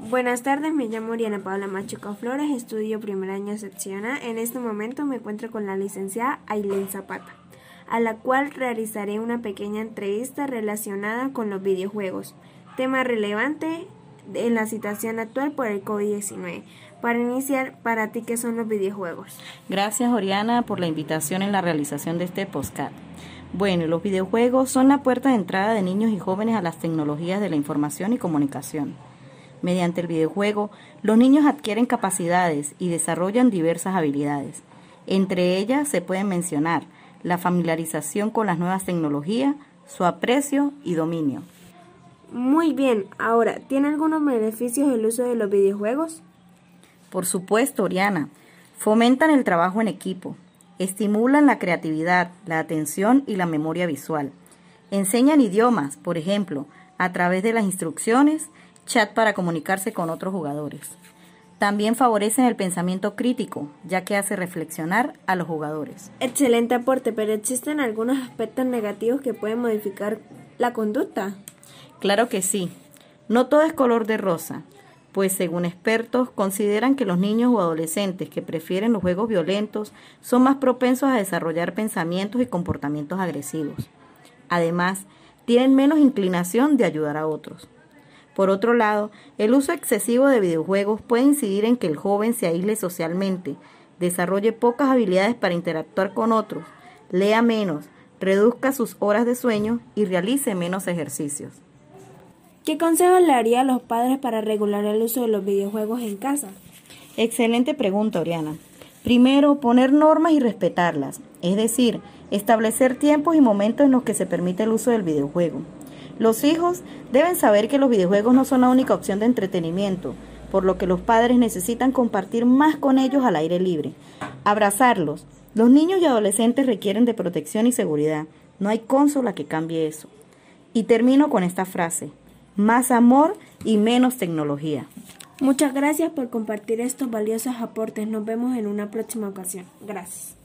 Buenas tardes, me llamo Oriana Paula Machuca Flores, estudio primer año sección A. En este momento me encuentro con la licenciada Ailén Zapata, a la cual realizaré una pequeña entrevista relacionada con los videojuegos, tema relevante en la situación actual por el COVID-19. Para iniciar, ¿para ti qué son los videojuegos? Gracias, Oriana, por la invitación en la realización de este postcard. Bueno, los videojuegos son la puerta de entrada de niños y jóvenes a las tecnologías de la información y comunicación. Mediante el videojuego, los niños adquieren capacidades y desarrollan diversas habilidades. Entre ellas se pueden mencionar la familiarización con las nuevas tecnologías, su aprecio y dominio. Muy bien, ahora, ¿tiene algunos beneficios el uso de los videojuegos? Por supuesto, Oriana. Fomentan el trabajo en equipo, estimulan la creatividad, la atención y la memoria visual. Enseñan idiomas, por ejemplo, a través de las instrucciones chat para comunicarse con otros jugadores. También favorecen el pensamiento crítico, ya que hace reflexionar a los jugadores. Excelente aporte, pero ¿existen algunos aspectos negativos que pueden modificar la conducta? Claro que sí. No todo es color de rosa, pues según expertos consideran que los niños o adolescentes que prefieren los juegos violentos son más propensos a desarrollar pensamientos y comportamientos agresivos. Además, tienen menos inclinación de ayudar a otros. Por otro lado, el uso excesivo de videojuegos puede incidir en que el joven se aísle socialmente, desarrolle pocas habilidades para interactuar con otros, lea menos, reduzca sus horas de sueño y realice menos ejercicios. ¿Qué consejo le haría a los padres para regular el uso de los videojuegos en casa? Excelente pregunta, Oriana. Primero, poner normas y respetarlas, es decir, establecer tiempos y momentos en los que se permite el uso del videojuego. Los hijos deben saber que los videojuegos no son la única opción de entretenimiento, por lo que los padres necesitan compartir más con ellos al aire libre. Abrazarlos. Los niños y adolescentes requieren de protección y seguridad. No hay consola que cambie eso. Y termino con esta frase. Más amor y menos tecnología. Muchas gracias por compartir estos valiosos aportes. Nos vemos en una próxima ocasión. Gracias.